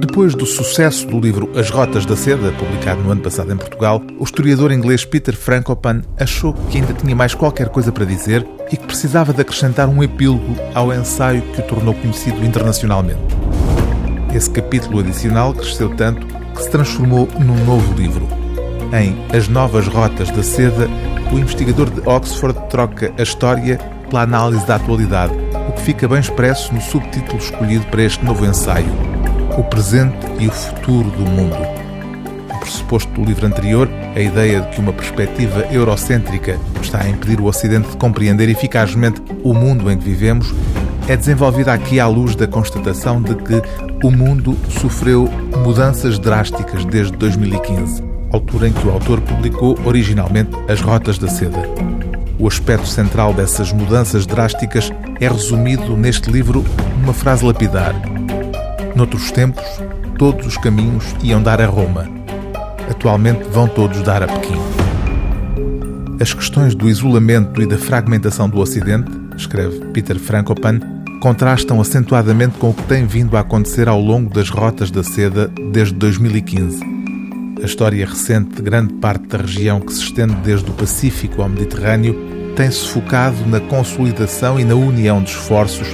Depois do sucesso do livro As Rotas da Seda, publicado no ano passado em Portugal, o historiador inglês Peter Frankopan achou que ainda tinha mais qualquer coisa para dizer e que precisava de acrescentar um epílogo ao ensaio que o tornou conhecido internacionalmente. Esse capítulo adicional cresceu tanto que se transformou num novo livro. Em As Novas Rotas da Seda, o investigador de Oxford troca a história pela análise da atualidade, o que fica bem expresso no subtítulo escolhido para este novo ensaio o presente e o futuro do mundo. Pressuposto do livro anterior, a ideia de que uma perspectiva eurocêntrica está a impedir o Ocidente de compreender eficazmente o mundo em que vivemos, é desenvolvida aqui à luz da constatação de que o mundo sofreu mudanças drásticas desde 2015, altura em que o autor publicou originalmente As Rotas da Seda. O aspecto central dessas mudanças drásticas é resumido neste livro numa frase lapidar: Noutros tempos, todos os caminhos iam dar a Roma. Atualmente vão todos dar a Pequim. As questões do isolamento e da fragmentação do Ocidente, escreve Peter Frankopan, contrastam acentuadamente com o que tem vindo a acontecer ao longo das rotas da seda desde 2015. A história recente de grande parte da região que se estende desde o Pacífico ao Mediterrâneo tem-se focado na consolidação e na união de esforços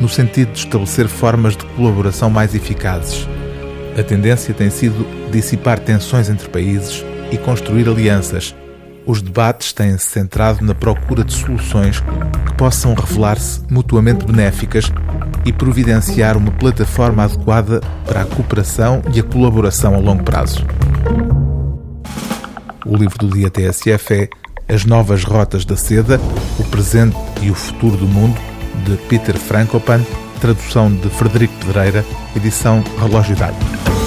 no sentido de estabelecer formas de colaboração mais eficazes. A tendência tem sido dissipar tensões entre países e construir alianças. Os debates têm-se centrado na procura de soluções que possam revelar-se mutuamente benéficas e providenciar uma plataforma adequada para a cooperação e a colaboração a longo prazo. O livro do dia TSF é As Novas Rotas da Seda, o Presente e o Futuro do Mundo, de Peter Frankopan, tradução de Frederico Pedreira, edição Relógio d'Água.